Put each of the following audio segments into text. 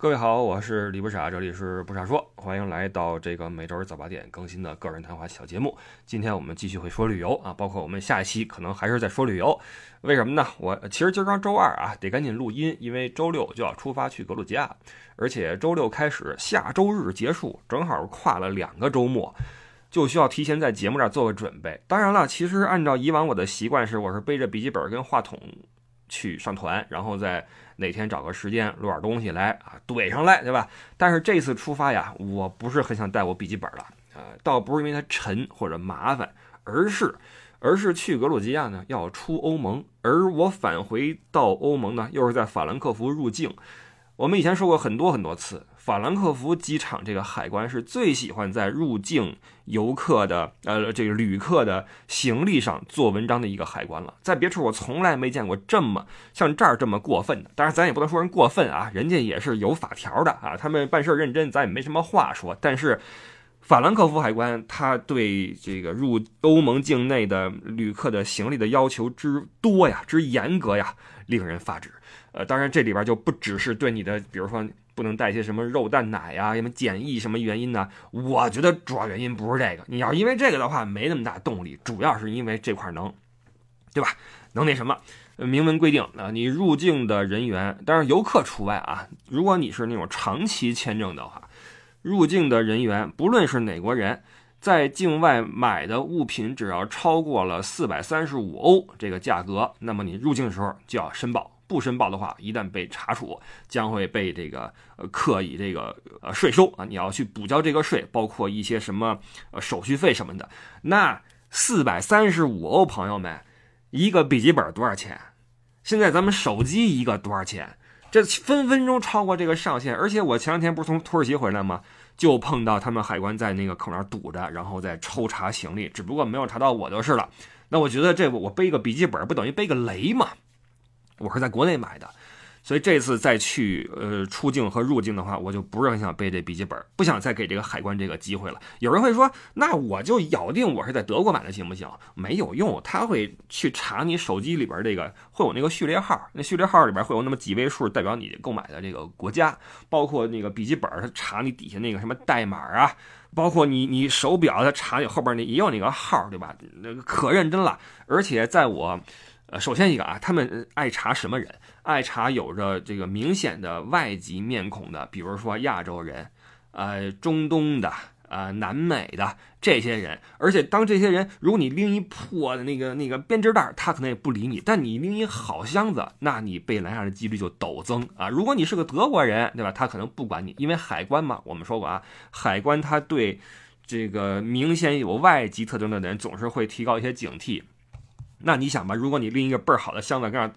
各位好，我是李不傻，这里是不傻说，欢迎来到这个每周日早八点更新的个人谈话小节目。今天我们继续会说旅游啊，包括我们下一期可能还是在说旅游。为什么呢？我其实今儿刚周二啊，得赶紧录音，因为周六就要出发去格鲁吉亚，而且周六开始，下周日结束，正好跨了两个周末，就需要提前在节目这儿做个准备。当然了，其实按照以往我的习惯是，我是背着笔记本跟话筒去上团，然后再。哪天找个时间录点东西来啊，怼上来，对吧？但是这次出发呀，我不是很想带我笔记本了，呃，倒不是因为它沉或者麻烦，而是，而是去格鲁吉亚呢要出欧盟，而我返回到欧盟呢又是在法兰克福入境。我们以前说过很多很多次。法兰克福机场这个海关是最喜欢在入境游客的呃这个旅客的行李上做文章的一个海关了。在别处我从来没见过这么像这儿这么过分的。当然咱也不能说人过分啊，人家也是有法条的啊，他们办事认真，咱也没什么话说。但是法兰克福海关他对这个入欧盟境内的旅客的行李的要求之多呀，之严格呀，令人发指。呃，当然这里边就不只是对你的，比如说。不能带些什么肉蛋奶呀？什么检疫什么原因呢？我觉得主要原因不是这个。你要因为这个的话，没那么大动力。主要是因为这块能，对吧？能那什么？明文规定啊，你入境的人员，当然游客除外啊。如果你是那种长期签证的话，入境的人员不论是哪国人，在境外买的物品只要超过了四百三十五欧这个价格，那么你入境的时候就要申报。不申报的话，一旦被查处，将会被这个呃课以这个呃税收啊，你要去补交这个税，包括一些什么呃手续费什么的。那四百三十五欧，朋友们，一个笔记本多少钱？现在咱们手机一个多少钱？这分分钟超过这个上限。而且我前两天不是从土耳其回来吗？就碰到他们海关在那个口那堵着，然后再抽查行李，只不过没有查到我就是了。那我觉得这我背个笔记本不等于背个雷吗？我是在国内买的，所以这次再去呃出境和入境的话，我就不是很想背这笔记本，不想再给这个海关这个机会了。有人会说，那我就咬定我是在德国买的行不行？没有用，他会去查你手机里边这个会有那个序列号，那序列号里边会有那么几位数代表你购买的这个国家，包括那个笔记本，他查你底下那个什么代码啊，包括你你手表，他查你后边那也有那个号，对吧？那个可认真了，而且在我。呃，首先一个啊，他们爱查什么人？爱查有着这个明显的外籍面孔的，比如说亚洲人，呃，中东的，呃，南美的这些人。而且当这些人，如果你拎一破的那个那个编织袋，他可能也不理你；但你拎一好箱子，那你被拦下的几率就陡增啊！如果你是个德国人，对吧？他可能不管你，因为海关嘛，我们说过啊，海关他对这个明显有外籍特征的人，总是会提高一些警惕。那你想吧，如果你拎一个倍儿好的箱子，这样，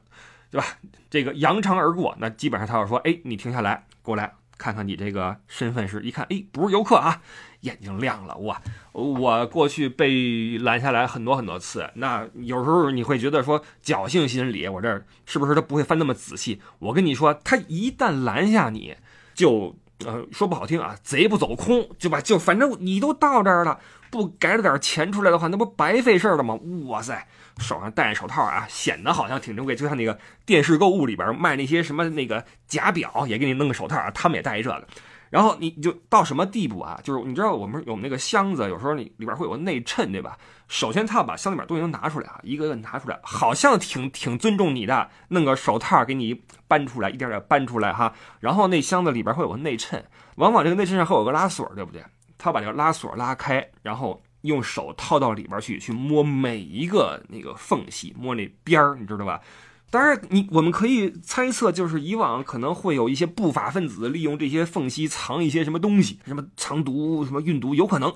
对吧？这个扬长而过，那基本上他要说，哎，你停下来，过来看看你这个身份是，一看，哎，不是游客啊，眼睛亮了，哇！我过去被拦下来很多很多次，那有时候你会觉得说侥幸心理，我这是不是他不会翻那么仔细？我跟你说，他一旦拦下你，就呃说不好听啊，贼不走空，就吧，就反正你都到这儿了，不改了点钱出来的话，那不白费事儿了吗？哇塞！手上戴着手套啊，显得好像挺珍贵，就像那个电视购物里边卖那些什么那个假表，也给你弄个手套啊，他们也戴一这个。然后你就到什么地步啊？就是你知道我们有那个箱子，有时候你里边会有个内衬，对吧？首先他要把箱里边东西都拿出来啊，一个个拿出来，好像挺挺尊重你的，弄个手套给你搬出来，一点点搬出来哈。然后那箱子里边会有个内衬，往往这个内衬上会有个拉锁，对不对？他把这个拉锁拉开，然后。用手套到里边去，去摸每一个那个缝隙，摸那边儿，你知道吧？当然，你我们可以猜测，就是以往可能会有一些不法分子利用这些缝隙藏一些什么东西，什么藏毒、什么运毒，有可能。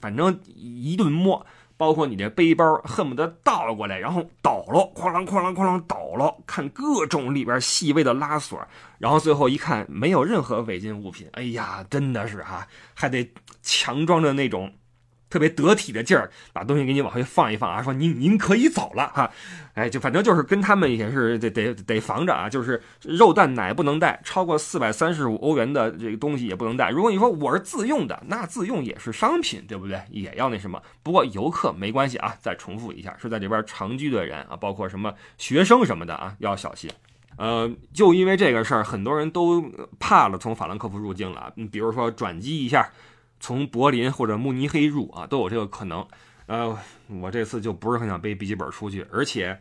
反正一顿摸，包括你这背包，恨不得倒过来，然后倒了，哐啷哐啷哐啷倒了，看各种里边细微的拉锁，然后最后一看没有任何违禁物品，哎呀，真的是哈，还得强装着那种。特别得体的劲儿，把东西给你往回放一放啊，说您您可以走了哈，哎，就反正就是跟他们也是得得得防着啊，就是肉蛋奶不能带，超过四百三十五欧元的这个东西也不能带。如果你说我是自用的，那自用也是商品，对不对？也要那什么。不过游客没关系啊，再重复一下，是在这边长居的人啊，包括什么学生什么的啊，要小心。呃，就因为这个事儿，很多人都怕了从法兰克福入境了。你比如说转机一下，从柏林或者慕尼黑入啊，都有这个可能。呃，我这次就不是很想背笔记本出去，而且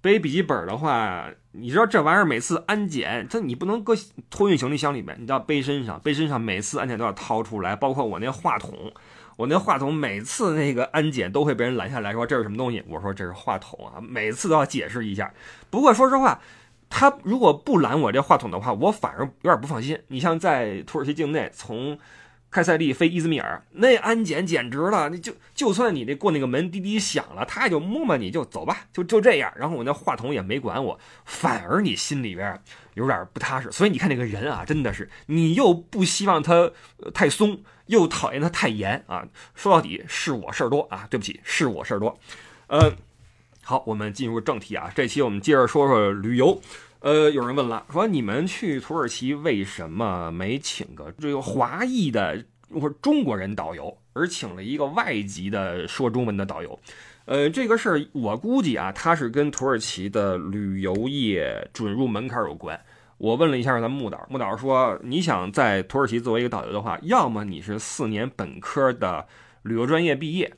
背笔记本的话，你知道这玩意儿每次安检，这你不能搁托运行李箱里面，你都要背身上，背身上每次安检都要掏出来，包括我那话筒。我那话筒每次那个安检都会被人拦下来说这是什么东西，我说这是话筒啊，每次都要解释一下。不过说实话，他如果不拦我这话筒的话，我反而有点不放心。你像在土耳其境内，从开塞利飞伊兹密尔，那安检简直了，你就就算你那过那个门滴滴响了，他也就摸摸你就走吧，就就这样。然后我那话筒也没管我，反而你心里边有点不踏实。所以你看那个人啊，真的是你又不希望他太松。又讨厌他太严啊！说到底是我事儿多啊！对不起，是我事儿多。呃，好，我们进入正题啊。这期我们接着说说旅游。呃，有人问了，说你们去土耳其为什么没请个这个华裔的或者中国人导游，而请了一个外籍的说中文的导游？呃，这个事儿我估计啊，它是跟土耳其的旅游业准入门槛有关。我问了一下咱们木导，木导说：“你想在土耳其作为一个导游的话，要么你是四年本科的旅游专业毕业，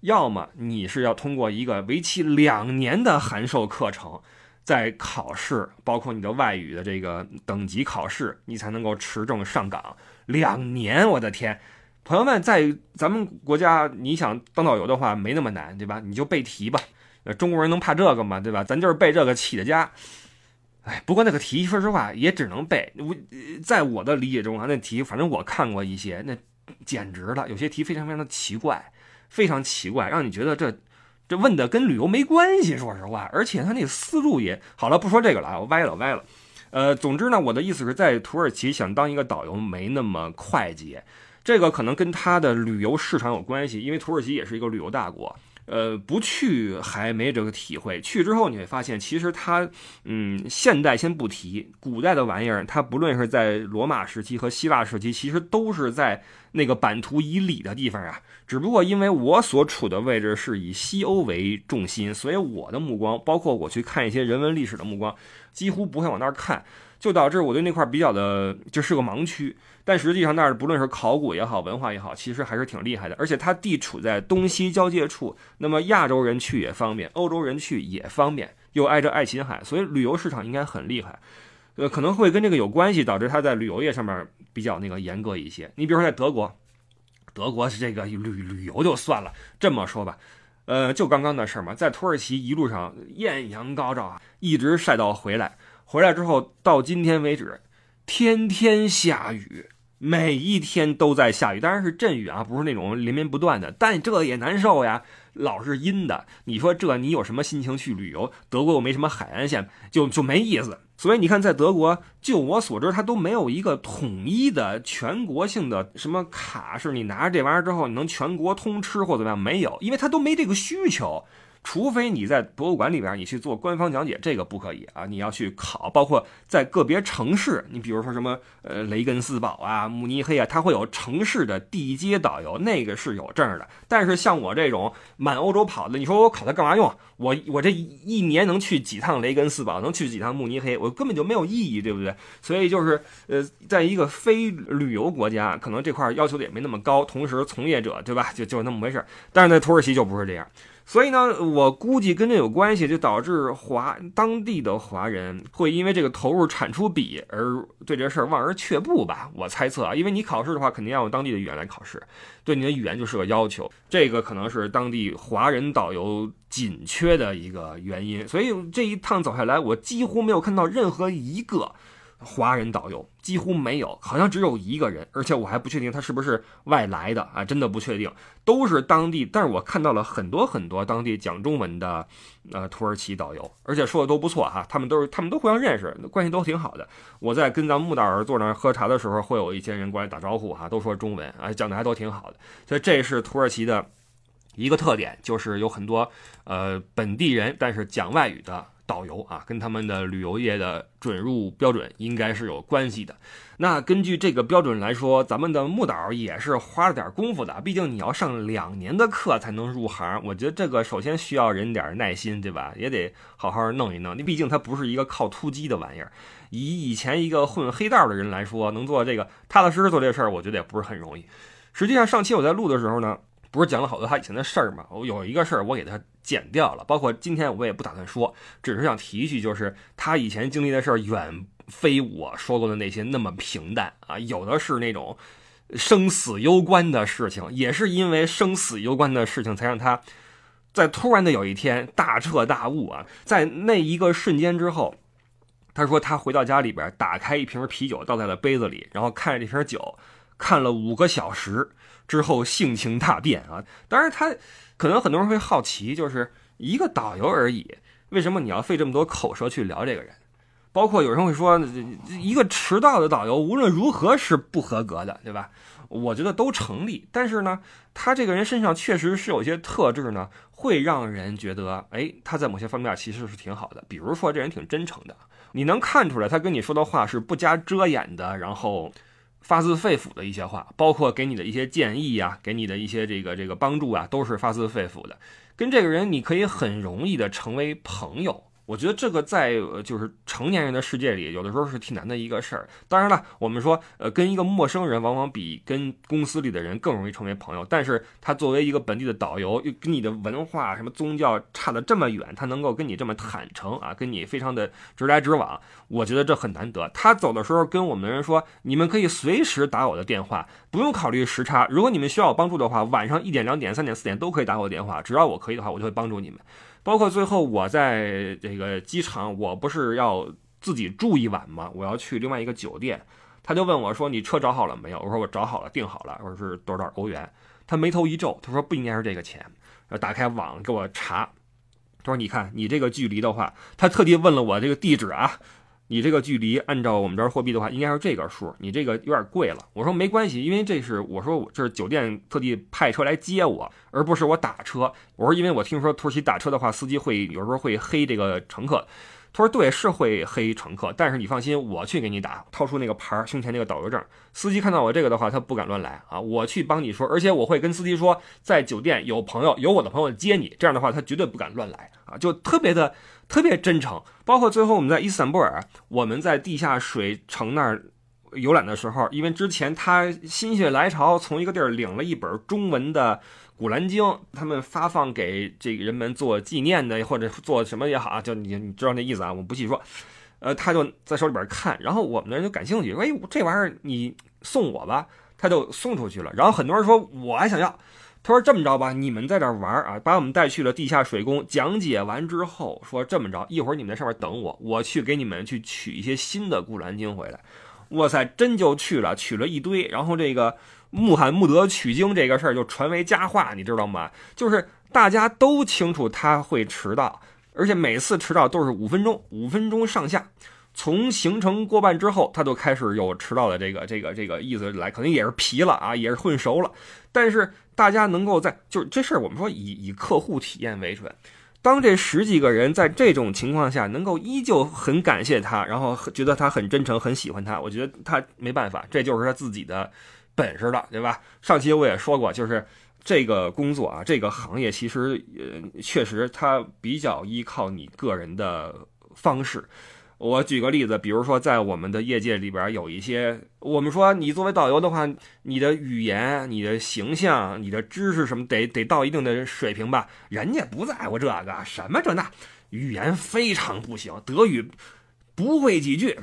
要么你是要通过一个为期两年的函授课程，在考试，包括你的外语的这个等级考试，你才能够持证上岗。两年，我的天！朋友们，在咱们国家，你想当导游的话，没那么难，对吧？你就背题吧。中国人能怕这个吗？对吧？咱就是背这个起的家。”哎，不过那个题，说实话也只能背。我在我的理解中啊，那题反正我看过一些，那简直了，有些题非常非常的奇怪，非常奇怪，让你觉得这这问的跟旅游没关系。说实话，而且他那思路也好了，不说这个了啊，我歪了歪了。呃，总之呢，我的意思是在土耳其想当一个导游没那么快捷，这个可能跟他的旅游市场有关系，因为土耳其也是一个旅游大国。呃，不去还没这个体会，去之后你会发现，其实它，嗯，现代先不提，古代的玩意儿，它不论是在罗马时期和希腊时期，其实都是在那个版图以里的地方啊。只不过因为我所处的位置是以西欧为重心，所以我的目光，包括我去看一些人文历史的目光，几乎不会往那儿看。就导致我对那块比较的就是个盲区，但实际上那儿不论是考古也好，文化也好，其实还是挺厉害的。而且它地处在东西交界处，那么亚洲人去也方便，欧洲人去也方便，又挨着爱琴海，所以旅游市场应该很厉害。呃，可能会跟这个有关系，导致它在旅游业上面比较那个严格一些。你比如说在德国，德国是这个旅旅游就算了，这么说吧，呃，就刚刚的事儿嘛，在土耳其一路上艳阳高照啊，一直晒到回来。回来之后，到今天为止，天天下雨，每一天都在下雨，当然是阵雨啊，不是那种连绵不断的。但这也难受呀，老是阴的。你说这你有什么心情去旅游？德国又没什么海岸线，就就没意思。所以你看，在德国，就我所知，它都没有一个统一的全国性的什么卡，是你拿着这玩意儿之后，你能全国通吃或怎么样？没有，因为它都没这个需求。除非你在博物馆里边，你去做官方讲解，这个不可以啊！你要去考，包括在个别城市，你比如说什么呃雷根斯堡啊、慕尼黑啊，它会有城市的地接导游，那个是有证的。但是像我这种满欧洲跑的，你说我考它干嘛用？我我这一年能去几趟雷根斯堡，能去几趟慕尼黑，我根本就没有意义，对不对？所以就是呃，在一个非旅游国家，可能这块要求的也没那么高，同时从业者对吧，就就是那么回事。但是在土耳其就不是这样。所以呢，我估计跟这有关系，就导致华当地的华人会因为这个投入产出比而对这事儿望而却步吧。我猜测啊，因为你考试的话，肯定要用当地的语言来考试，对你的语言就是个要求，这个可能是当地华人导游紧缺的一个原因。所以这一趟走下来，我几乎没有看到任何一个。华人导游几乎没有，好像只有一个人，而且我还不确定他是不是外来的啊，真的不确定，都是当地。但是我看到了很多很多当地讲中文的，呃，土耳其导游，而且说的都不错哈，他们都是他们都互相认识，关系都挺好的。我在跟咱们穆导儿坐那喝茶的时候，会有一些人过来打招呼哈，都说中文啊，讲的还都挺好的。所以这是土耳其的一个特点就是有很多呃本地人，但是讲外语的。导游啊，跟他们的旅游业的准入标准应该是有关系的。那根据这个标准来说，咱们的木导也是花了点功夫的。毕竟你要上两年的课才能入行，我觉得这个首先需要人点耐心，对吧？也得好好弄一弄。你毕竟它不是一个靠突击的玩意儿。以以前一个混黑道的人来说，能做这个踏踏实实做这事儿，我觉得也不是很容易。实际上，上期我在录的时候呢。不是讲了好多他以前的事儿吗？我有一个事儿我给他剪掉了，包括今天我也不打算说，只是想提一句，就是他以前经历的事儿远非我说过的那些那么平淡啊，有的是那种生死攸关的事情，也是因为生死攸关的事情，才让他在突然的有一天大彻大悟啊，在那一个瞬间之后，他说他回到家里边，打开一瓶啤酒倒在了杯子里，然后看着这瓶酒看了五个小时。之后性情大变啊！当然，他可能很多人会好奇，就是一个导游而已，为什么你要费这么多口舌去聊这个人？包括有人会说，一个迟到的导游无论如何是不合格的，对吧？我觉得都成立。但是呢，他这个人身上确实是有些特质呢，会让人觉得，哎，他在某些方面其实是挺好的。比如说，这人挺真诚的，你能看出来，他跟你说的话是不加遮掩的，然后。发自肺腑的一些话，包括给你的一些建议啊，给你的一些这个这个帮助啊，都是发自肺腑的。跟这个人，你可以很容易的成为朋友。我觉得这个在就是成年人的世界里，有的时候是挺难的一个事儿。当然了，我们说，呃，跟一个陌生人往往比跟公司里的人更容易成为朋友。但是他作为一个本地的导游，又跟你的文化什么宗教差的这么远，他能够跟你这么坦诚啊，跟你非常的直来直往，我觉得这很难得。他走的时候跟我们的人说，你们可以随时打我的电话，不用考虑时差。如果你们需要我帮助的话，晚上一点、两点、三点、四点都可以打我电话，只要我可以的话，我就会帮助你们。包括最后我在这个机场，我不是要自己住一晚吗？我要去另外一个酒店，他就问我说：“你车找好了没有？”我说：“我找好了，订好了。”我说：“是多少欧元？”他眉头一皱，他说：“不应该是这个钱。”打开网给我查，他说：“你看你这个距离的话，他特地问了我这个地址啊。”你这个距离按照我们这儿货币的话，应该是这个数。你这个有点贵了。我说没关系，因为这是我说我这是酒店特地派车来接我，而不是我打车。我说因为我听说土耳其打车的话，司机会有时候会黑这个乘客。他说对，是会黑乘客，但是你放心，我去给你打，掏出那个牌儿，胸前那个导游证。司机看到我这个的话，他不敢乱来啊，我去帮你说，而且我会跟司机说，在酒店有朋友，有我的朋友接你，这样的话他绝对不敢乱来啊，就特别的特别真诚。包括最后我们在伊斯坦布尔，我们在地下水城那儿游览的时候，因为之前他心血来潮从一个地儿领了一本中文的。古兰经，他们发放给这个人们做纪念的，或者做什么也好啊，就你你知道那意思啊，我不细说。呃，他就在手里边看，然后我们的人就感兴趣，说：“哎，这玩意儿你送我吧。”他就送出去了。然后很多人说：“我还想要。”他说：“这么着吧，你们在这玩儿啊，把我们带去了地下水宫。讲解完之后，说这么着，一会儿你们在上面等我，我去给你们去取一些新的古兰经回来。”哇塞，真就去了，取了一堆，然后这个。穆罕默德取经这个事儿就传为佳话，你知道吗？就是大家都清楚他会迟到，而且每次迟到都是五分钟，五分钟上下。从行程过半之后，他就开始有迟到的这个这个这个意思来，可能也是疲了啊，也是混熟了。但是大家能够在就是这事儿，我们说以以客户体验为准。当这十几个人在这种情况下能够依旧很感谢他，然后觉得他很真诚，很喜欢他，我觉得他没办法，这就是他自己的。本事了，对吧？上期我也说过，就是这个工作啊，这个行业其实呃，确实它比较依靠你个人的方式。我举个例子，比如说在我们的业界里边，有一些我们说你作为导游的话，你的语言、你的形象、你的知识什么得得到一定的水平吧？人家不在乎这个，什么这那，语言非常不行，德语不会几句，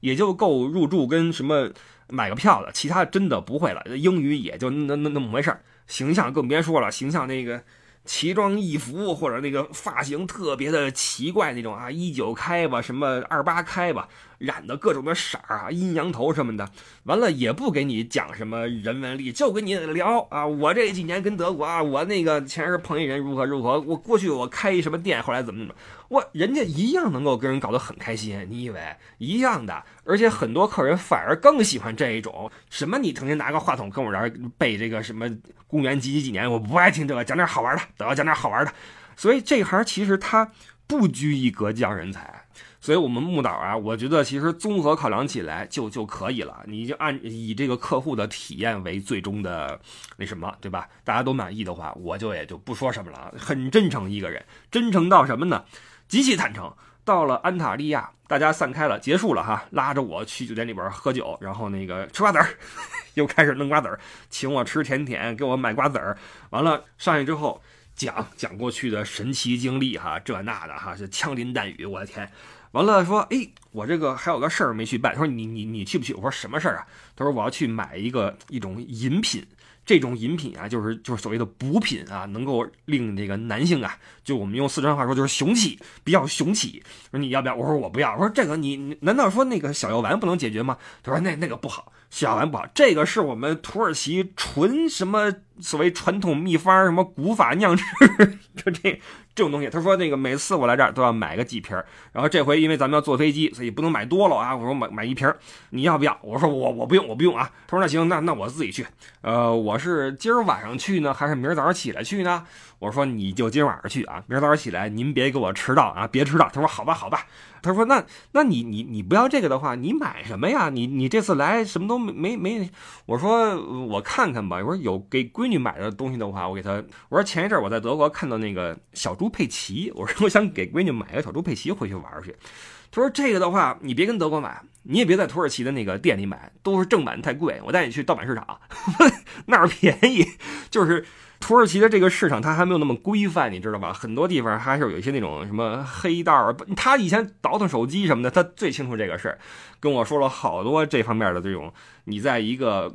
也就够入住跟什么。买个票的，其他真的不会了。英语也就那那那么回事儿，形象更别说了。形象那个奇装异服，或者那个发型特别的奇怪那种啊，一九开吧，什么二八开吧，染的各种的色儿啊，阴阳头什么的。完了也不给你讲什么人文历，就跟你聊啊，我这几年跟德国啊，我那个前是碰一人如何如何，我过去我开一什么店，后来怎么怎么，我人家一样能够跟人搞得很开心。你以为一样的？而且很多客人反而更喜欢这一种。什么你成天拿个话筒跟我这儿背这个什么公元几几几年，我不爱听这个，讲点好玩的，都要讲点好玩的。所以这行其实他。不拘一格降人才，所以我们木岛啊，我觉得其实综合考量起来就就可以了。你就按以这个客户的体验为最终的那什么，对吧？大家都满意的话，我就也就不说什么了。很真诚一个人，真诚到什么呢？极其坦诚。到了安塔利亚，大家散开了，结束了哈，拉着我去酒店里边喝酒，然后那个吃瓜子儿，又开始弄瓜子儿，请我吃甜点，给我买瓜子儿。完了上去之后。讲讲过去的神奇经历哈，这那的哈是枪林弹雨，我的天！完了说，哎，我这个还有个事儿没去办。他说你你你去不去？我说什么事儿啊？他说我要去买一个一种饮品，这种饮品啊，就是就是所谓的补品啊，能够令这个男性啊，就我们用四川话说就是雄起，比较雄起。说你要不要？我说我不要。我说这个你难道说那个小药丸不能解决吗？他说那那个不好，小蓝宝，这个是我们土耳其纯什么？所谓传统秘方，什么古法酿制，就这这种东西。他说那个每次我来这儿都要买个几瓶然后这回因为咱们要坐飞机，所以不能买多了啊。我说买买一瓶你要不要？我说我我不用，我不用啊。他说那行，那那我自己去。呃，我是今儿晚上去呢，还是明儿早上起来去呢？我说你就今晚上去啊，明儿早上起来您别给我迟到啊，别迟到。他说好吧，好吧。他说那那你你你不要这个的话，你买什么呀？你你这次来什么都没没没。我说我看看吧。我说有给闺女买的东西的话，我给她。我说前一阵我在德国看到那个小猪佩奇，我说我想给闺女买个小猪佩奇回去玩去。他说这个的话，你别跟德国买，你也别在土耳其的那个店里买，都是正版太贵。我带你去盗版市场，那儿便宜，就是。土耳其的这个市场，它还没有那么规范，你知道吧？很多地方还是有一些那种什么黑道儿。他以前倒腾手机什么的，他最清楚这个事儿，跟我说了好多这方面的这种。你在一个。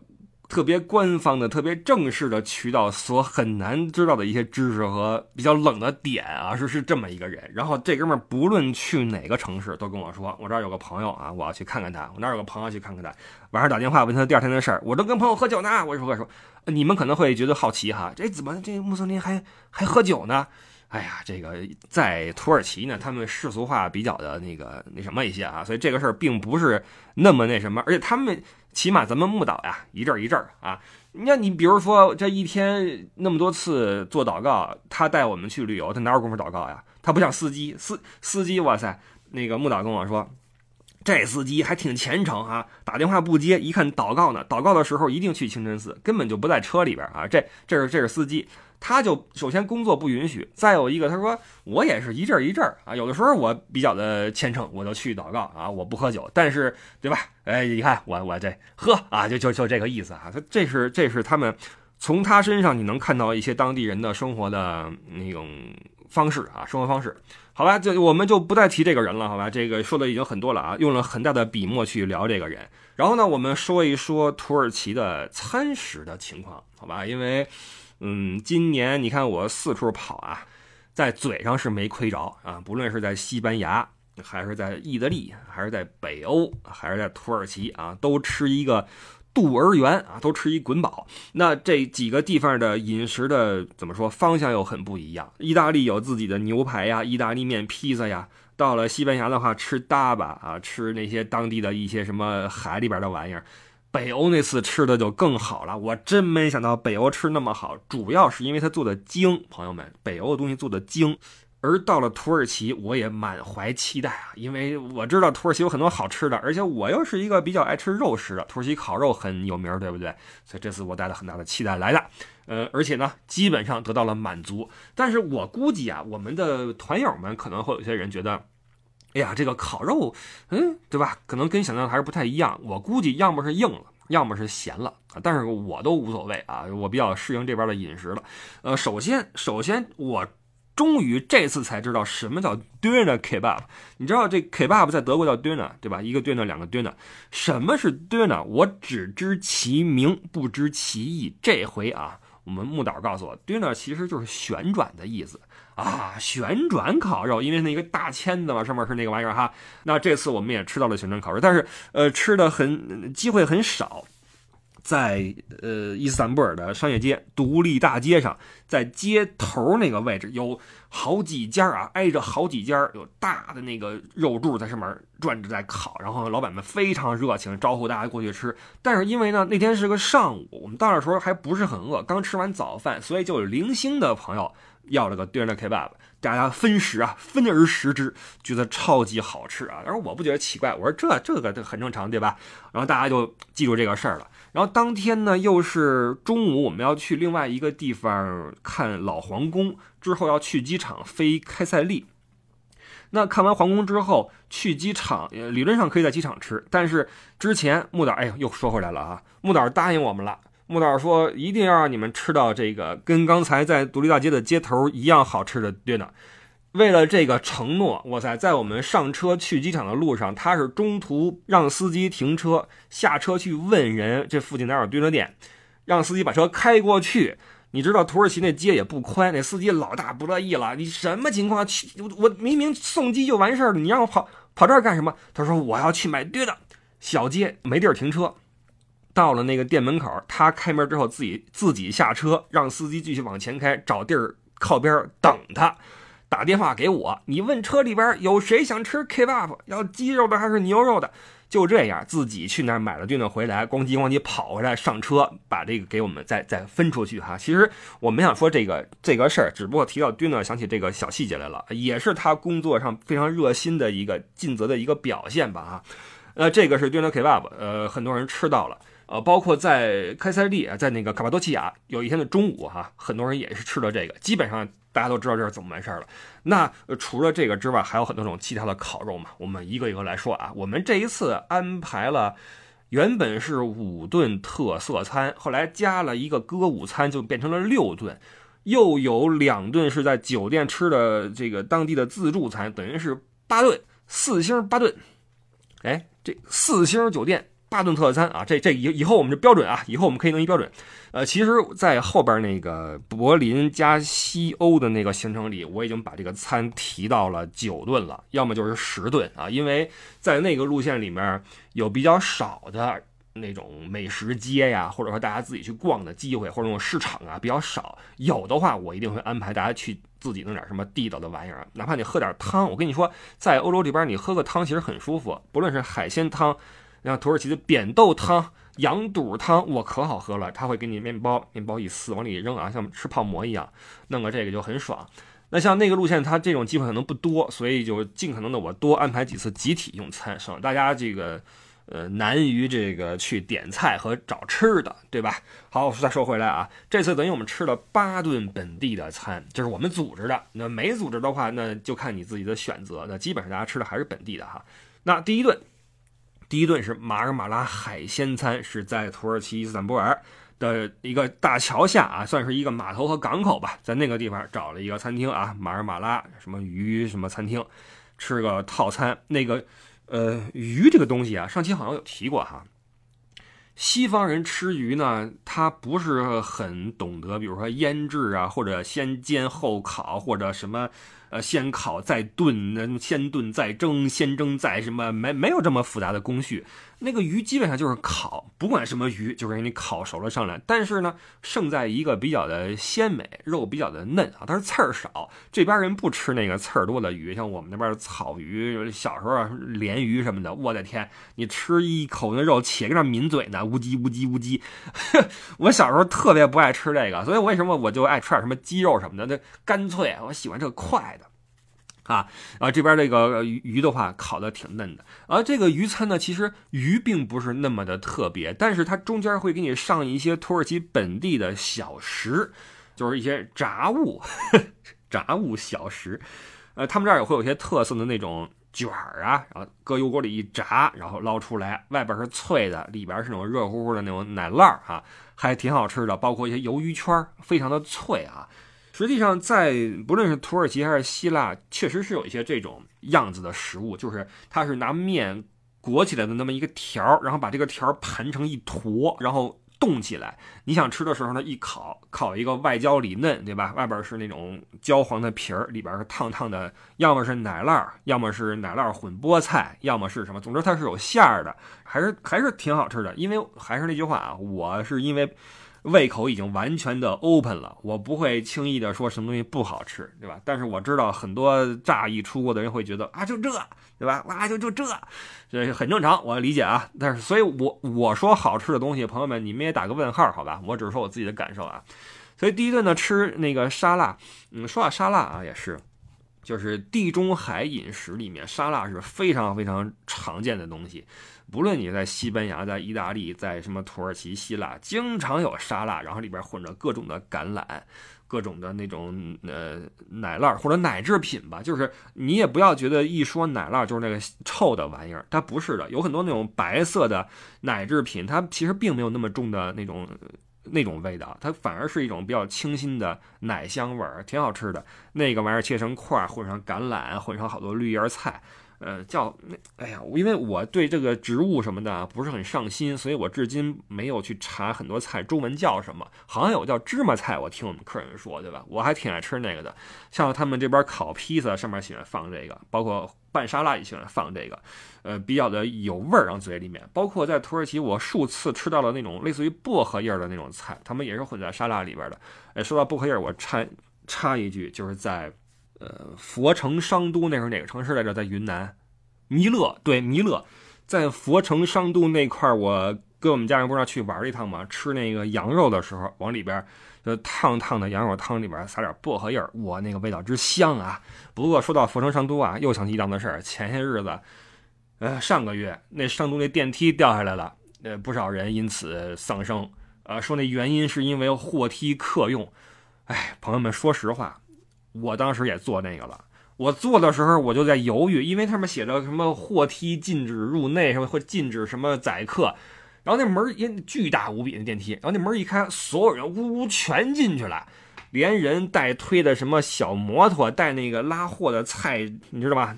特别官方的、特别正式的渠道所很难知道的一些知识和比较冷的点啊，是是这么一个人。然后这哥们儿不论去哪个城市，都跟我说：“我这儿有个朋友啊，我要去看看他。我那儿有个朋友去看看他。”晚上打电话问他第二天的事儿，我都跟朋友喝酒呢。我说：“我说，你们可能会觉得好奇哈，这怎么这穆斯林还还喝酒呢？”哎呀，这个在土耳其呢，他们世俗化比较的那个那什么一些啊，所以这个事儿并不是那么那什么，而且他们。起码咱们木岛呀，一阵一阵儿啊。那你比如说这一天那么多次做祷告，他带我们去旅游，他哪有功夫祷告呀？他不像司机，司司机，哇塞，那个木岛跟我说，这司机还挺虔诚啊，打电话不接，一看祷告呢，祷告的时候一定去清真寺，根本就不在车里边啊。这这是这是司机。他就首先工作不允许，再有一个他说我也是一阵儿一阵儿啊，有的时候我比较的虔诚，我就去祷告啊，我不喝酒，但是对吧？哎，你看我我这喝啊，就就就这个意思啊。他这是这是他们从他身上你能看到一些当地人的生活的那种方式啊，生活方式。好吧，就我们就不再提这个人了，好吧？这个说的已经很多了啊，用了很大的笔墨去聊这个人。然后呢，我们说一说土耳其的餐食的情况，好吧？因为。嗯，今年你看我四处跑啊，在嘴上是没亏着啊，不论是在西班牙，还是在意大利，还是在北欧，还是在土耳其啊，都吃一个度儿圆啊，都吃一滚饱。那这几个地方的饮食的怎么说方向又很不一样？意大利有自己的牛排呀，意大利面、披萨呀；到了西班牙的话，吃大巴啊，吃那些当地的一些什么海里边的玩意儿。北欧那次吃的就更好了，我真没想到北欧吃那么好，主要是因为它做的精。朋友们，北欧的东西做的精。而到了土耳其，我也满怀期待啊，因为我知道土耳其有很多好吃的，而且我又是一个比较爱吃肉食的，土耳其烤肉很有名，对不对？所以这次我带了很大的期待来的，呃，而且呢，基本上得到了满足。但是我估计啊，我们的团友们可能会有些人觉得。哎呀，这个烤肉，嗯，对吧？可能跟想象的还是不太一样。我估计要么是硬了，要么是咸了但是我都无所谓啊，我比较适应这边的饮食了。呃，首先，首先我终于这次才知道什么叫 döner kebab。你知道这 kebab 在德国叫 döner，对吧？一个 döner，两个 döner。什么是 döner？我只知其名，不知其意。这回啊。我们木导告诉我，dinner 其实就是旋转的意思啊，旋转烤肉，因为那个大签子嘛，上面是那个玩意儿哈。那这次我们也吃到了旋转烤肉，但是呃，吃的很机会很少。在呃伊斯坦布尔的商业街独立大街上，在街头那个位置有好几家啊，挨着好几家，有大的那个肉柱在上面转着在烤，然后老板们非常热情，招呼大家过去吃。但是因为呢那天是个上午，到那时候还不是很饿，刚吃完早饭，所以就有零星的朋友要了个 dinner kebab，大家分食啊，分而食之，觉得超级好吃啊。然后我不觉得奇怪，我说这这个这很正常对吧？然后大家就记住这个事儿了。然后当天呢，又是中午，我们要去另外一个地方看老皇宫，之后要去机场飞开塞利。那看完皇宫之后，去机场，理论上可以在机场吃，但是之前木导，哎呀，又说回来了啊，木导答应我们了，木导说一定要让你们吃到这个跟刚才在独立大街的街头一样好吃的 dinner。为了这个承诺，哇塞，在我们上车去机场的路上，他是中途让司机停车，下车去问人这附近哪有堆车店，让司机把车开过去。你知道土耳其那街也不宽，那司机老大不乐意了，你什么情况？去我明明送机就完事儿了，你让我跑跑这儿干什么？他说我要去买堆的。小街没地儿停车，到了那个店门口，他开门之后自己自己下车，让司机继续往前开，找地儿靠边等他。打电话给我，你问车里边有谁想吃 kebab，要鸡肉的还是牛肉的？就这样，自己去那儿买了炖的回来，咣叽咣叽跑回来上车，把这个给我们再再分出去哈。其实我没想说这个这个事儿，只不过提到炖呢，想起这个小细节来了，也是他工作上非常热心的一个尽责的一个表现吧哈。呃，这个是炖的 kebab，呃，很多人吃到了。呃，包括在开塞利啊，在那个卡帕多奇亚，有一天的中午哈，很多人也是吃了这个。基本上大家都知道这是怎么回事儿了。那除了这个之外，还有很多种其他的烤肉嘛。我们一个一个来说啊。我们这一次安排了，原本是五顿特色餐，后来加了一个歌舞餐，就变成了六顿。又有两顿是在酒店吃的这个当地的自助餐，等于是八顿，四星八顿。哎，这四星酒店。八顿特餐啊，这这以以后我们就标准啊，以后我们可以弄一标准。呃，其实，在后边那个柏林加西欧的那个行程里，我已经把这个餐提到了九顿了，要么就是十顿啊，因为在那个路线里面有比较少的那种美食街呀，或者说大家自己去逛的机会，或者那种市场啊比较少。有的话，我一定会安排大家去自己弄点什么地道的玩意儿，哪怕你喝点汤。我跟你说，在欧洲这边，你喝个汤其实很舒服，不论是海鲜汤。像土耳其的扁豆汤、羊肚汤，我，可好喝了！他会给你面包，面包一撕往里扔啊，像吃泡馍一样，弄个这个就很爽。那像那个路线，它这种机会可能不多，所以就尽可能的我多安排几次集体用餐，省大家这个呃难于这个去点菜和找吃的，对吧？好，再说回来啊，这次等于我们吃了八顿本地的餐，这是我们组织的。那没组织的话，那就看你自己的选择。那基本上大家吃的还是本地的哈。那第一顿。第一顿是马尔马拉海鲜餐，是在土耳其伊斯坦布尔的一个大桥下啊，算是一个码头和港口吧，在那个地方找了一个餐厅啊，马尔马拉什么鱼什么餐厅，吃个套餐。那个呃鱼这个东西啊，上期好像有提过哈。西方人吃鱼呢，他不是很懂得，比如说腌制啊，或者先煎后烤，或者什么。呃，先烤再炖，那先炖再蒸，先蒸再什么？没没有这么复杂的工序。那个鱼基本上就是烤，不管什么鱼，就是给你烤熟了上来。但是呢，胜在一个比较的鲜美，肉比较的嫩啊，但是刺儿少。这边人不吃那个刺儿多的鱼，像我们那边草鱼，小时候鲢鱼什么的，我的天，你吃一口那肉，且跟那抿嘴呢，乌叽乌叽乌叽。我小时候特别不爱吃这个，所以为什么我就爱吃点什么鸡肉什么的？那干脆，我喜欢这个快的。啊，啊，这边这个鱼鱼的话烤的挺嫩的，而这个鱼餐呢，其实鱼并不是那么的特别，但是它中间会给你上一些土耳其本地的小食，就是一些炸物，炸物小食，呃，他们这儿也会有些特色的那种卷儿啊，然后搁油锅里一炸，然后捞出来，外边是脆的，里边是那种热乎乎的那种奶酪儿哈，还挺好吃的，包括一些鱿鱼圈，非常的脆啊。实际上，在不论是土耳其还是希腊，确实是有一些这种样子的食物，就是它是拿面裹起来的那么一个条儿，然后把这个条儿盘成一坨，然后冻起来。你想吃的时候呢，一烤，烤一个外焦里嫩，对吧？外边是那种焦黄的皮儿，里边是烫烫的，要么是奶酪，要么是奶酪混菠菜，要么是什么，总之它是有馅儿的，还是还是挺好吃的。因为还是那句话啊，我是因为。胃口已经完全的 open 了，我不会轻易的说什么东西不好吃，对吧？但是我知道很多乍一出国的人会觉得啊，就这，对吧？哇，就就这，这很正常，我理解啊。但是，所以我我说好吃的东西，朋友们你们也打个问号，好吧？我只是说我自己的感受啊。所以第一顿呢，吃那个沙拉，嗯，说到沙拉啊，也是，就是地中海饮食里面沙拉是非常非常常见的东西。不论你在西班牙、在意大利、在什么土耳其、希腊，经常有沙拉，然后里边混着各种的橄榄、各种的那种呃奶酪或者奶制品吧。就是你也不要觉得一说奶酪就是那个臭的玩意儿，它不是的。有很多那种白色的奶制品，它其实并没有那么重的那种那种味道，它反而是一种比较清新的奶香味儿，挺好吃的。那个玩意儿切成块，混上橄榄，混上好多绿叶菜。呃，叫那，哎呀，因为我对这个植物什么的不是很上心，所以我至今没有去查很多菜中文叫什么。好像有叫芝麻菜，我听我们客人说，对吧？我还挺爱吃那个的。像他们这边烤披萨上面喜欢放这个，包括拌沙拉也喜欢放这个，呃，比较的有味儿，让嘴里面。包括在土耳其，我数次吃到了那种类似于薄荷叶的那种菜，他们也是混在沙拉里边的。哎，说到薄荷叶，我插插一句，就是在。呃，佛城商都那是哪个城市来着？在云南，弥勒对弥勒，在佛城商都那块儿，我跟我们家人不是要去玩一趟吗？吃那个羊肉的时候，往里边就烫烫的羊肉汤里边撒点薄荷叶儿，哇，那个味道之香啊！不过说到佛城商都啊，又想起一档子事儿。前些日子，呃，上个月那商都那电梯掉下来了，呃，不少人因此丧生。呃，说那原因是因为货梯客用。哎，朋友们，说实话。我当时也做那个了，我做的时候我就在犹豫，因为他们写着什么货梯禁止入内，什么或禁止什么载客，然后那门也巨大无比的电梯，然后那门一开，所有人呜呜全进去了，连人带推的什么小摩托，带那个拉货的菜，你知道吧？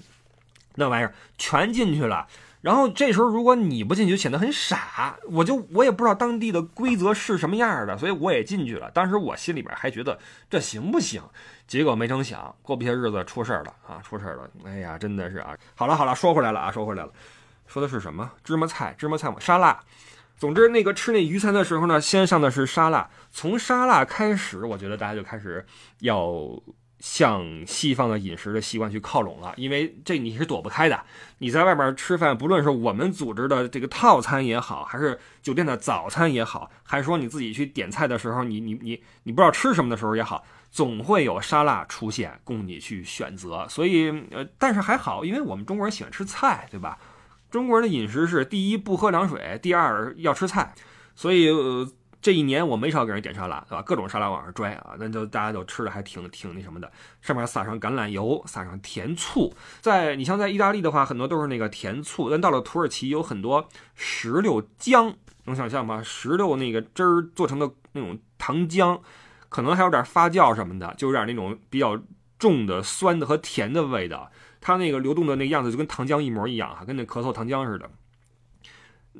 那玩意儿全进去了。然后这时候如果你不进去，就显得很傻。我就我也不知道当地的规则是什么样的，所以我也进去了。当时我心里边还觉得这行不行？结果没成想，过不些日子出事儿了啊！出事儿了！哎呀，真的是啊！好了好了，说回来了啊，说回来了，说的是什么？芝麻菜，芝麻菜嘛沙拉。总之，那个吃那鱼餐的时候呢，先上的是沙拉。从沙拉开始，我觉得大家就开始要。向西方的饮食的习惯去靠拢了，因为这你是躲不开的。你在外边吃饭，不论是我们组织的这个套餐也好，还是酒店的早餐也好，还是说你自己去点菜的时候，你你你你不知道吃什么的时候也好，总会有沙拉出现供你去选择。所以，呃，但是还好，因为我们中国人喜欢吃菜，对吧？中国人的饮食是第一不喝凉水，第二要吃菜，所以。呃这一年我没少给人点沙拉，对吧？各种沙拉往上拽啊，那就大家都吃的还挺挺那什么的。上面撒上橄榄油，撒上甜醋。在你像在意大利的话，很多都是那个甜醋。但到了土耳其，有很多石榴浆，能想象吗？石榴那个汁儿做成的那种糖浆，可能还有点发酵什么的，就有点那种比较重的酸的和甜的味道。它那个流动的那个样子就跟糖浆一模一样哈，跟那咳嗽糖浆似的。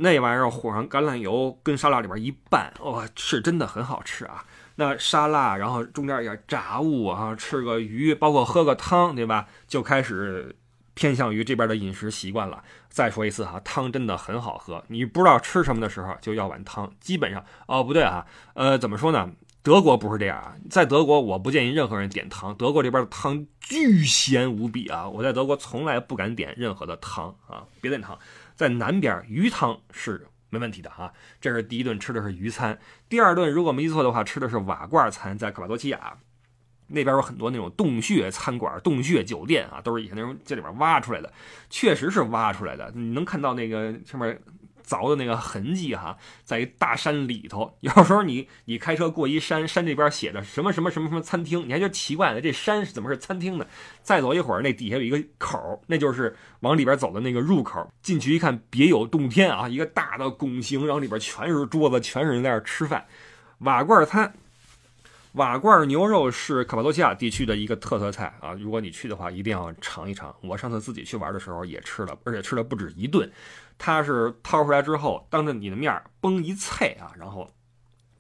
那玩意儿和上橄榄油，跟沙拉里边一拌，哇，是真的很好吃啊！那沙拉，然后中间一点炸物啊，吃个鱼，包括喝个汤，对吧？就开始偏向于这边的饮食习惯了。再说一次哈，汤真的很好喝。你不知道吃什么的时候，就要碗汤。基本上，哦，不对啊，呃，怎么说呢？德国不是这样啊，在德国我不建议任何人点汤。德国这边的汤巨咸无比啊！我在德国从来不敢点任何的汤啊，别点汤。在南边，鱼汤是没问题的啊。这是第一顿吃的是鱼餐，第二顿如果没记错的话，吃的是瓦罐餐。在卡帕多奇亚那边有很多那种洞穴餐馆、洞穴酒店啊，都是以前那种这里边挖出来的，确实是挖出来的。你能看到那个上面。凿的那个痕迹哈，在一大山里头。有时候你你开车过一山，山这边写着什么什么什么什么餐厅，你还觉得奇怪呢？这山是怎么是餐厅呢？再走一会儿，那底下有一个口，那就是往里边走的那个入口。进去一看，别有洞天啊！一个大的拱形，然后里边全是桌子，全是人在那吃饭。瓦罐餐，瓦罐牛肉是卡帕多西亚地区的一个特色菜啊！如果你去的话，一定要尝一尝。我上次自己去玩的时候也吃了，而且吃了不止一顿。它是掏出来之后，当着你的面儿崩一脆啊，然后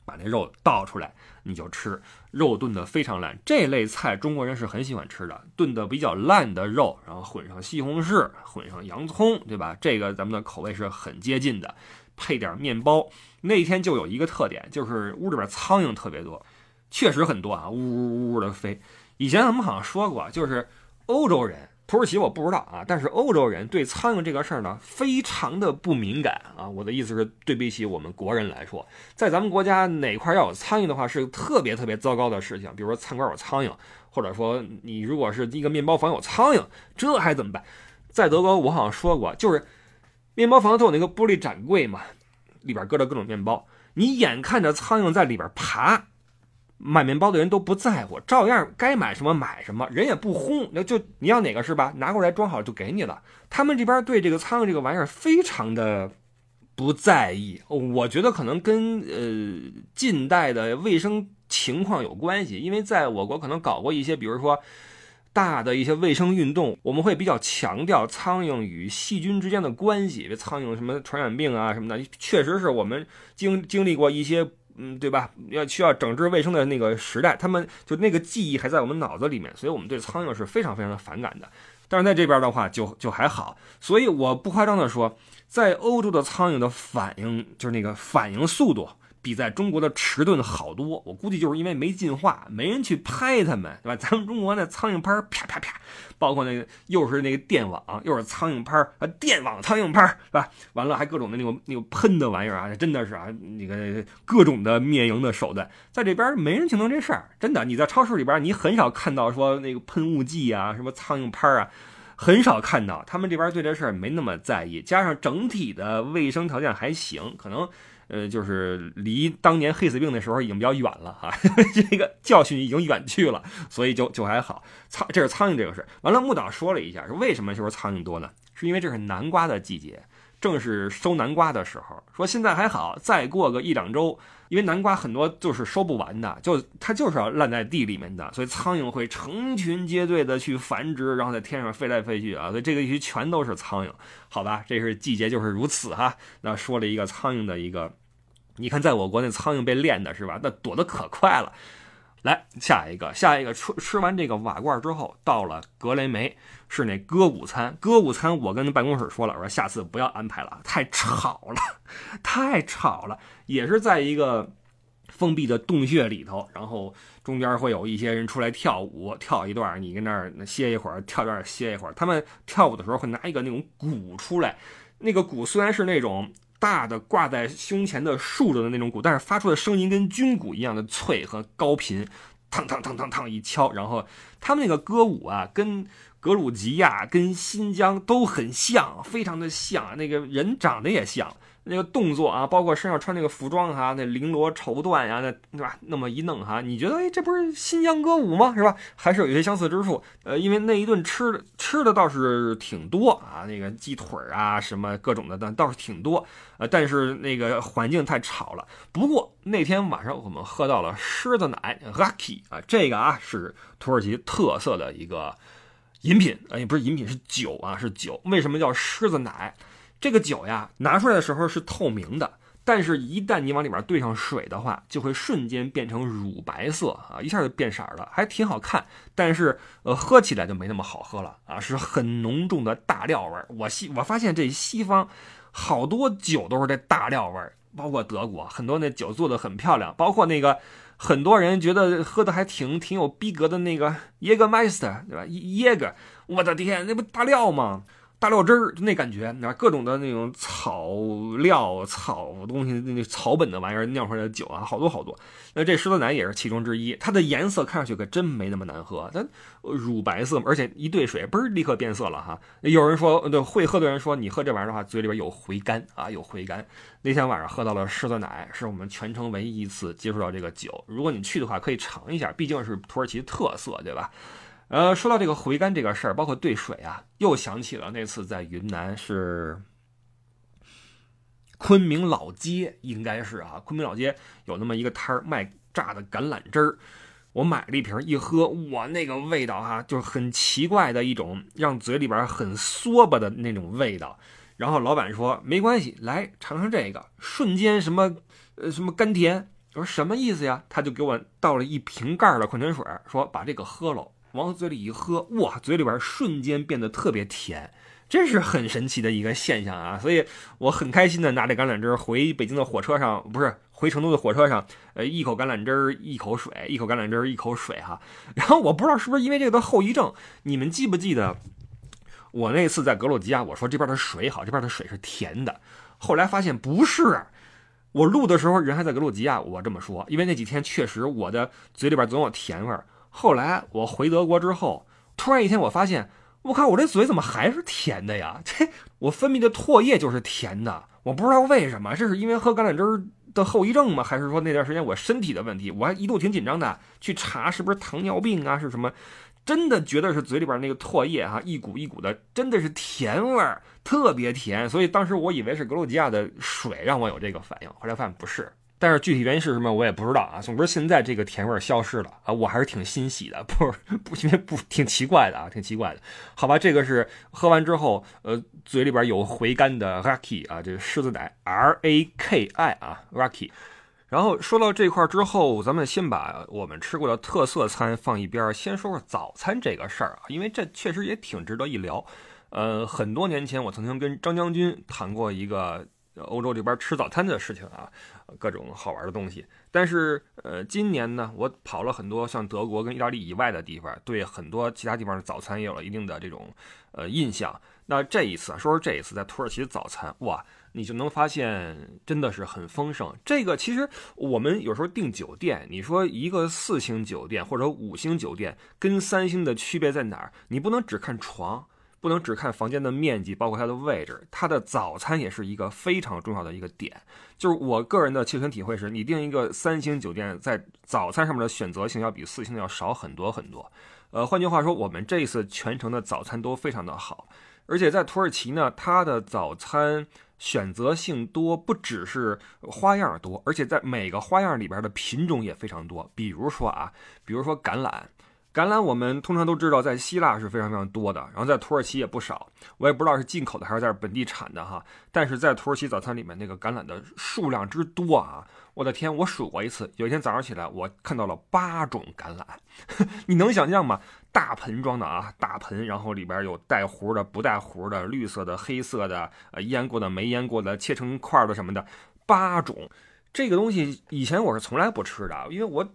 把那肉倒出来，你就吃。肉炖得非常烂，这类菜中国人是很喜欢吃的。炖得比较烂的肉，然后混上西红柿，混上洋葱，对吧？这个咱们的口味是很接近的。配点面包，那天就有一个特点，就是屋里边苍蝇特别多，确实很多啊，呜呜呜的飞。以前咱们好像说过，就是欧洲人。土耳其我不知道啊，但是欧洲人对苍蝇这个事儿呢，非常的不敏感啊。我的意思是，对比起我们国人来说，在咱们国家哪块要有苍蝇的话，是特别特别糟糕的事情。比如说餐馆有苍蝇，或者说你如果是一个面包房有苍蝇，这还怎么办？在德国我好像说过，就是面包房都有那个玻璃展柜嘛，里边搁着各种面包，你眼看着苍蝇在里边爬。买面包的人都不在乎，照样该买什么买什么，人也不轰，那就你要哪个是吧？拿过来装好就给你了。他们这边对这个苍蝇这个玩意儿非常的不在意，我觉得可能跟呃近代的卫生情况有关系，因为在我国可能搞过一些，比如说大的一些卫生运动，我们会比较强调苍蝇与细菌之间的关系，苍蝇什么传染病啊什么的，确实是我们经经历过一些。嗯，对吧？要需要整治卫生的那个时代，他们就那个记忆还在我们脑子里面，所以我们对苍蝇是非常非常的反感的。但是在这边的话，就就还好。所以我不夸张的说，在欧洲的苍蝇的反应，就是那个反应速度。比在中国的迟钝好多，我估计就是因为没进化，没人去拍它们，对吧？咱们中国那苍蝇拍啪啪啪，包括那个又是那个电网，又是苍蝇拍啊，电网苍蝇拍，是吧？完了还各种的那个那个喷的玩意儿啊，真的是啊，那个各种的灭蝇的手段，在这边没人去弄这事儿，真的。你在超市里边，你很少看到说那个喷雾剂啊，什么苍蝇拍啊，很少看到。他们这边对这事儿没那么在意，加上整体的卫生条件还行，可能。呃，就是离当年黑死病的时候已经比较远了啊，这个教训已经远去了，所以就就还好。苍，这是苍蝇这个事。完了，木岛说了一下，说为什么就是苍蝇多呢？是因为这是南瓜的季节，正是收南瓜的时候。说现在还好，再过个一两周，因为南瓜很多就是收不完的，就它就是要烂在地里面的，所以苍蝇会成群结队的去繁殖，然后在天上飞来飞去啊。所以这个地区全都是苍蝇，好吧？这是季节就是如此哈。那说了一个苍蝇的一个。你看，在我国那苍蝇被练的是吧？那躲得可快了。来下一个，下一个吃吃完这个瓦罐之后，到了格雷梅是那歌舞餐。歌舞餐，我跟办公室说了，我说下次不要安排了，太吵了，太吵了。也是在一个封闭的洞穴里头，然后中间会有一些人出来跳舞，跳一段，你跟那儿歇一会儿，跳一段歇一会儿。他们跳舞的时候会拿一个那种鼓出来，那个鼓虽然是那种。大的挂在胸前的竖着的那种鼓，但是发出的声音跟军鼓一样的脆和高频，嘡嘡嘡嘡嘡一敲，然后他们那个歌舞啊，跟格鲁吉亚、跟新疆都很像，非常的像，那个人长得也像。那个动作啊，包括身上穿那个服装哈，那绫罗绸缎呀，那对吧？那么一弄哈，你觉得哎，这不是新疆歌舞吗？是吧？还是有一些相似之处。呃，因为那一顿吃的吃的倒是挺多啊，那个鸡腿啊，什么各种的，但倒是挺多。呃，但是那个环境太吵了。不过那天晚上我们喝到了狮子奶 r u c k y 啊，这个啊是土耳其特色的一个饮品，哎，不是饮品，是酒啊，是酒。为什么叫狮子奶？这个酒呀，拿出来的时候是透明的，但是一旦你往里边兑上水的话，就会瞬间变成乳白色啊，一下就变色了，还挺好看。但是呃，喝起来就没那么好喝了啊，是很浓重的大料味儿。我西我发现这西方好多酒都是这大料味儿，包括德国很多那酒做的很漂亮，包括那个很多人觉得喝的还挺挺有逼格的那个耶格 e 斯特，对吧？耶格，我的天，那不大料吗？大料汁儿就那感觉，那各种的那种草料、草东西、那草本的玩意儿酿出来的酒啊，好多好多。那这狮子奶也是其中之一，它的颜色看上去可真没那么难喝，它乳白色，而且一兑水，嘣立刻变色了哈。有人说，对会喝的人说，你喝这玩意儿的话，嘴里边有回甘啊，有回甘。那天晚上喝到了狮子奶，是我们全程唯一一次接触到这个酒。如果你去的话，可以尝一下，毕竟是土耳其特色，对吧？呃，说到这个回甘这个事儿，包括兑水啊，又想起了那次在云南是昆明老街，应该是啊，昆明老街有那么一个摊儿卖榨的橄榄汁儿，我买了一瓶一喝，哇，那个味道哈，就是很奇怪的一种，让嘴里边很缩巴的那种味道。然后老板说没关系，来尝尝这个，瞬间什么呃什么甘甜。我说什么意思呀？他就给我倒了一瓶盖的矿泉水，说把这个喝了，往嘴里一喝，哇，嘴里边瞬间变得特别甜。真是很神奇的一个现象啊！所以我很开心的拿着橄榄枝回北京的火车上，不是回成都的火车上，呃，一口橄榄枝一口水，一口橄榄枝一口水哈。然后我不知道是不是因为这个的后遗症，你们记不记得我那次在格鲁吉亚，我说这边的水好，这边的水是甜的，后来发现不是。我录的时候人还在格鲁吉亚，我这么说，因为那几天确实我的嘴里边总有甜味儿。后来我回德国之后，突然一天我发现。我靠，我这嘴怎么还是甜的呀？这我分泌的唾液就是甜的，我不知道为什么，这是因为喝橄榄枝的后遗症吗？还是说那段时间我身体的问题？我还一度挺紧张的，去查是不是糖尿病啊，是什么？真的觉得是嘴里边那个唾液哈，一股一股的，真的是甜味儿，特别甜。所以当时我以为是格鲁吉亚的水让我有这个反应，后来发现不是。但是具体原因是什么，我也不知道啊。总之现在这个甜味消失了啊，我还是挺欣喜的，不不，因为不挺奇怪的啊，挺奇怪的。好吧，这个是喝完之后，呃，嘴里边有回甘的 Raki 啊，这个狮子奶 R A K I 啊，Raki。然后说到这块之后，咱们先把我们吃过的特色餐放一边，先说说早餐这个事儿啊，因为这确实也挺值得一聊。呃，很多年前我曾经跟张将军谈过一个。欧洲这边吃早餐的事情啊，各种好玩的东西。但是，呃，今年呢，我跑了很多像德国跟意大利以外的地方，对很多其他地方的早餐也有了一定的这种呃印象。那这一次说说这一次在土耳其的早餐，哇，你就能发现真的是很丰盛。这个其实我们有时候订酒店，你说一个四星酒店或者五星酒店跟三星的区别在哪儿？你不能只看床。不能只看房间的面积，包括它的位置，它的早餐也是一个非常重要的一个点。就是我个人的切身体会是，你订一个三星酒店，在早餐上面的选择性要比四星的要少很多很多。呃，换句话说，我们这一次全程的早餐都非常的好，而且在土耳其呢，它的早餐选择性多，不只是花样多，而且在每个花样里边的品种也非常多。比如说啊，比如说橄榄。橄榄我们通常都知道，在希腊是非常非常多的，然后在土耳其也不少。我也不知道是进口的还是在本地产的哈。但是在土耳其早餐里面，那个橄榄的数量之多啊！我的天，我数过一次，有一天早上起来，我看到了八种橄榄，你能想象吗？大盆装的啊，大盆，然后里边有带核的、不带核的、绿色的、黑色的、呃腌过的、没腌过的、切成块的什么的，八种。这个东西以前我是从来不吃的，因为我。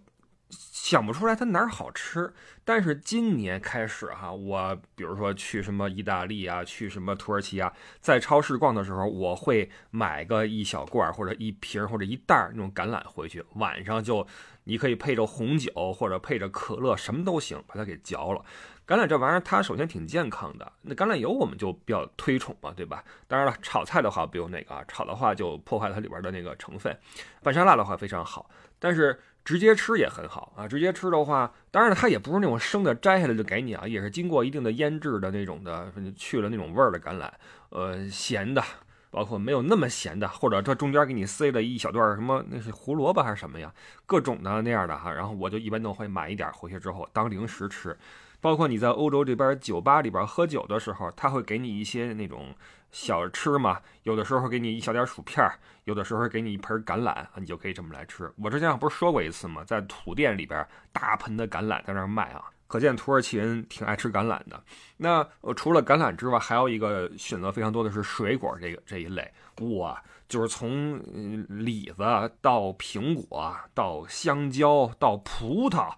想不出来它哪儿好吃，但是今年开始哈，我比如说去什么意大利啊，去什么土耳其啊，在超市逛的时候，我会买个一小罐或者一瓶或者一袋那种橄榄回去，晚上就你可以配着红酒或者配着可乐，什么都行，把它给嚼了。橄榄这玩意儿它首先挺健康的，那橄榄油我们就比较推崇嘛，对吧？当然了，炒菜的话不用那个啊，炒的话就破坏它里边的那个成分。拌沙拉的话非常好，但是。直接吃也很好啊！直接吃的话，当然了，它也不是那种生的摘下来就给你啊，也是经过一定的腌制的那种的，去了那种味儿的橄榄，呃，咸的，包括没有那么咸的，或者它中间给你塞了一小段什么，那是胡萝卜还是什么呀？各种的那样的哈，然后我就一般都会买一点回去之后当零食吃。包括你在欧洲这边酒吧里边喝酒的时候，他会给你一些那种小吃嘛，有的时候给你一小点薯片，有的时候给你一盆橄榄，你就可以这么来吃。我之前不是说过一次吗？在土店里边大盆的橄榄在那卖啊，可见土耳其人挺爱吃橄榄的。那除了橄榄之外，还有一个选择非常多的是水果这个这一类，哇，就是从李子到苹果到香蕉到葡萄。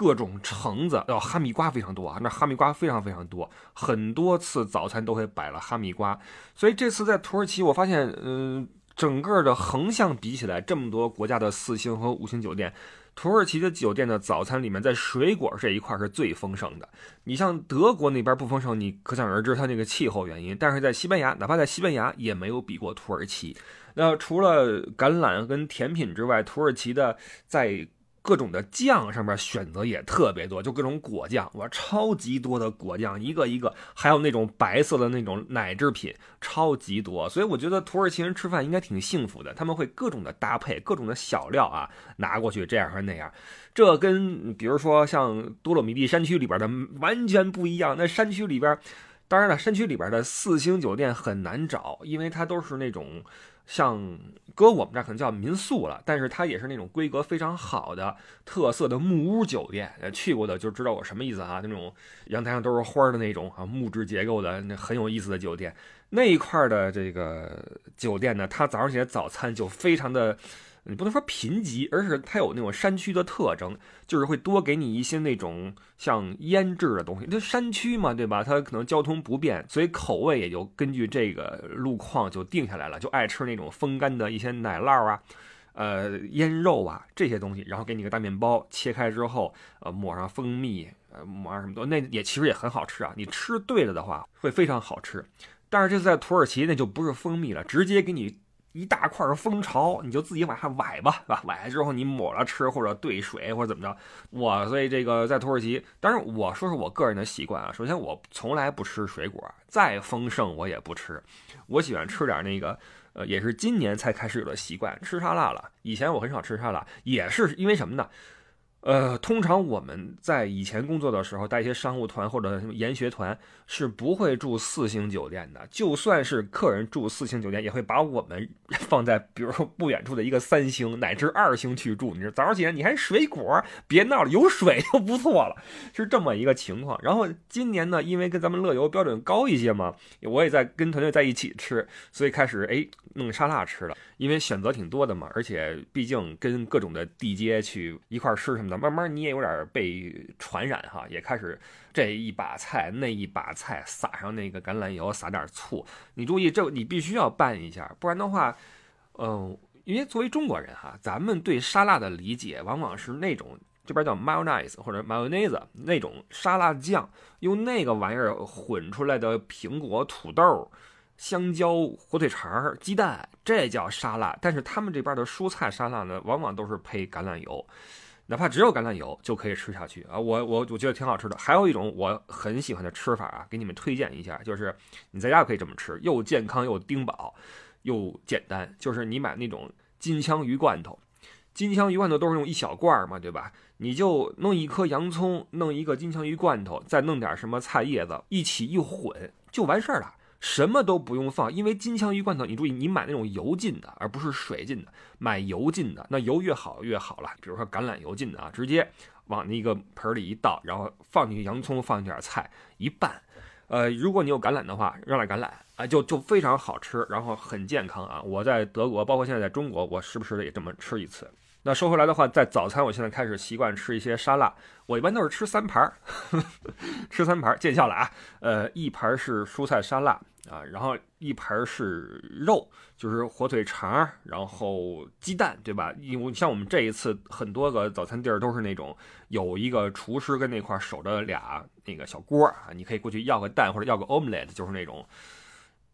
各种橙子，哦，哈密瓜非常多啊，那哈密瓜非常非常多，很多次早餐都会摆了哈密瓜，所以这次在土耳其，我发现，嗯，整个的横向比起来，这么多国家的四星和五星酒店，土耳其的酒店的早餐里面，在水果这一块是最丰盛的。你像德国那边不丰盛，你可想而知，它那个气候原因。但是在西班牙，哪怕在西班牙，也没有比过土耳其。那除了橄榄跟甜品之外，土耳其的在各种的酱上面选择也特别多，就各种果酱，哇，超级多的果酱，一个一个，还有那种白色的那种奶制品，超级多。所以我觉得土耳其人吃饭应该挺幸福的，他们会各种的搭配，各种的小料啊拿过去，这样和那样。这跟比如说像多洛米蒂山区里边的完全不一样。那山区里边，当然了，山区里边的四星酒店很难找，因为它都是那种。像搁我们这可能叫民宿了，但是它也是那种规格非常好的特色的木屋酒店。去过的就知道我什么意思啊，那种阳台上都是花的那种啊，木质结构的那很有意思的酒店。那一块的这个酒店呢，它早上起来早餐就非常的。你不能说贫瘠，而是它有那种山区的特征，就是会多给你一些那种像腌制的东西。这山区嘛，对吧？它可能交通不便，所以口味也就根据这个路况就定下来了，就爱吃那种风干的一些奶酪啊，呃，腌肉啊这些东西，然后给你个大面包，切开之后，呃，抹上蜂蜜，呃，抹上什么多，那也其实也很好吃啊。你吃对了的话，会非常好吃。但是这在土耳其那就不是蜂蜜了，直接给你。一大块蜂巢，你就自己往下崴吧，是吧？崴了之后你抹了吃，或者兑水，或者怎么着。我所以这个在土耳其，当然我说说我个人的习惯啊。首先我从来不吃水果，再丰盛我也不吃。我喜欢吃点那个，呃，也是今年才开始有的习惯，吃沙拉了。以前我很少吃沙拉，也是因为什么呢？呃，通常我们在以前工作的时候，带一些商务团或者什么研学团，是不会住四星酒店的。就算是客人住四星酒店，也会把我们 放在比如说不远处的一个三星乃至二星去住。你说早上起来你还水果，别闹了，有水就不错了，是这么一个情况。然后今年呢，因为跟咱们乐游标准高一些嘛，我也在跟团队在一起吃，所以开始哎弄沙拉吃了。因为选择挺多的嘛，而且毕竟跟各种的地接去一块吃什么的，慢慢你也有点被传染哈，也开始这一把菜那一把菜，撒上那个橄榄油，撒点醋。你注意，这你必须要拌一下，不然的话，嗯，因为作为中国人哈，咱们对沙拉的理解往往是那种这边叫 mayonnaise 或者 mayonnaise 那种沙拉酱，用那个玩意儿混出来的苹果、土豆。香蕉、火腿肠、鸡蛋，这叫沙拉。但是他们这边的蔬菜沙拉呢，往往都是配橄榄油，哪怕只有橄榄油就可以吃下去啊。我我我觉得挺好吃的。还有一种我很喜欢的吃法啊，给你们推荐一下，就是你在家可以这么吃，又健康又丁饱又简单。就是你买那种金枪鱼罐头，金枪鱼罐头都是用一小罐嘛，对吧？你就弄一颗洋葱，弄一个金枪鱼罐头，再弄点什么菜叶子，一起一混就完事儿了。什么都不用放，因为金枪鱼罐头，你注意，你买那种油浸的，而不是水浸的，买油浸的，那油越好越好了。比如说橄榄油浸的啊，直接往那个盆里一倒，然后放进去洋葱，放进点菜一拌。呃，如果你有橄榄的话，扔点橄榄啊，就就非常好吃，然后很健康啊。我在德国，包括现在在中国，我时不时的也这么吃一次。那说回来的话，在早餐，我现在开始习惯吃一些沙拉，我一般都是吃三盘儿，吃三盘儿见效了啊。呃，一盘是蔬菜沙拉。啊，然后一盘是肉，就是火腿肠，然后鸡蛋，对吧？因为像我们这一次很多个早餐地儿都是那种有一个厨师跟那块守着俩那个小锅啊，你可以过去要个蛋或者要个 omelette，就是那种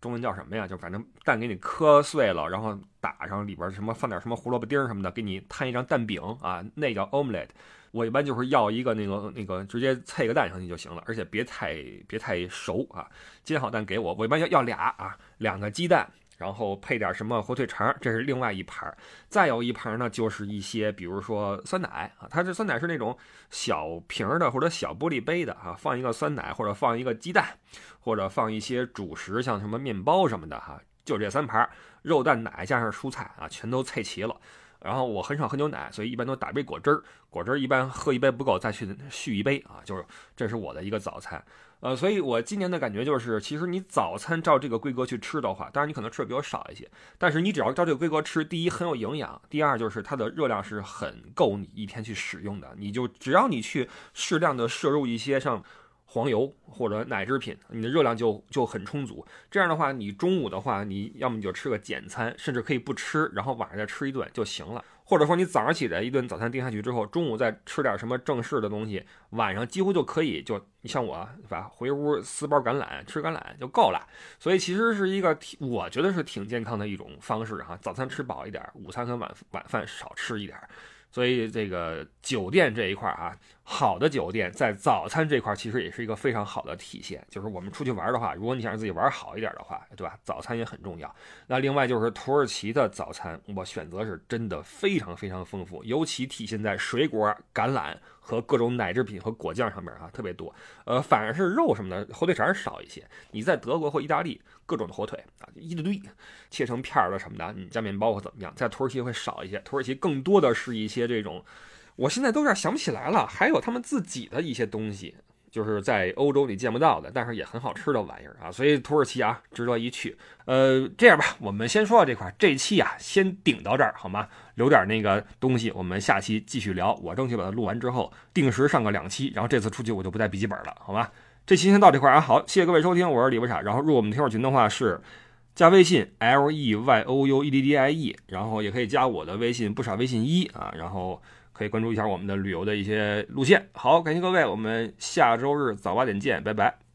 中文叫什么呀？就反正蛋给你磕碎了，然后打上里边什么放点什么胡萝卜丁什么的，给你摊一张蛋饼啊，那叫 omelette。我一般就是要一个那个那个直接脆个蛋上去就行了，而且别太别太熟啊，煎好蛋给我，我一般要要俩啊，两个鸡蛋，然后配点什么火腿肠，这是另外一盘儿。再有一盘呢，就是一些比如说酸奶啊，它这酸奶是那种小瓶的或者小玻璃杯的啊，放一个酸奶或者放一个鸡蛋，或者放一些主食，像什么面包什么的哈，就这三盘肉蛋奶加上蔬菜啊，全都配齐了。然后我很少喝牛奶，所以一般都打杯果汁儿。果汁儿一般喝一杯不够，再去续一杯啊。就是这是我的一个早餐。呃，所以我今年的感觉就是，其实你早餐照这个规格去吃的话，当然你可能吃的比我少一些，但是你只要照这个规格吃，第一很有营养，第二就是它的热量是很够你一天去使用的。你就只要你去适量的摄入一些像。黄油或者奶制品，你的热量就就很充足。这样的话，你中午的话，你要么你就吃个简餐，甚至可以不吃，然后晚上再吃一顿就行了。或者说你早上起来一顿早餐定下去之后，中午再吃点什么正式的东西，晚上几乎就可以就你像我对吧，回屋撕包橄榄吃橄榄就够了。所以其实是一个挺，我觉得是挺健康的一种方式哈。早餐吃饱一点，午餐和晚晚饭少吃一点。所以这个酒店这一块啊，好的酒店在早餐这块其实也是一个非常好的体现。就是我们出去玩的话，如果你想让自己玩好一点的话，对吧？早餐也很重要。那另外就是土耳其的早餐，我选择是真的非常非常丰富，尤其体现在水果、橄榄和各种奶制品和果酱上面啊特别多。呃，反而是肉什么的，火腿肠少一些。你在德国或意大利，各种的火腿啊一大堆，切成片儿的什么的，你加面包或怎么样。在土耳其会少一些，土耳其更多的是一些这种，我现在都有点想不起来了，还有他们自己的一些东西。就是在欧洲你见不到的，但是也很好吃的玩意儿啊，所以土耳其啊值得一去。呃，这样吧，我们先说到这块，这期啊先顶到这儿好吗？留点那个东西，我们下期继续聊。我争取把它录完之后，定时上个两期，然后这次出去我就不带笔记本了，好吗？这期先到这块啊，好，谢谢各位收听，我是李不傻。然后入我们听友群的话是加微信 l e y o u e d d i e，然后也可以加我的微信不傻微信一啊，然后。可以关注一下我们的旅游的一些路线。好，感谢各位，我们下周日早八点见，拜拜。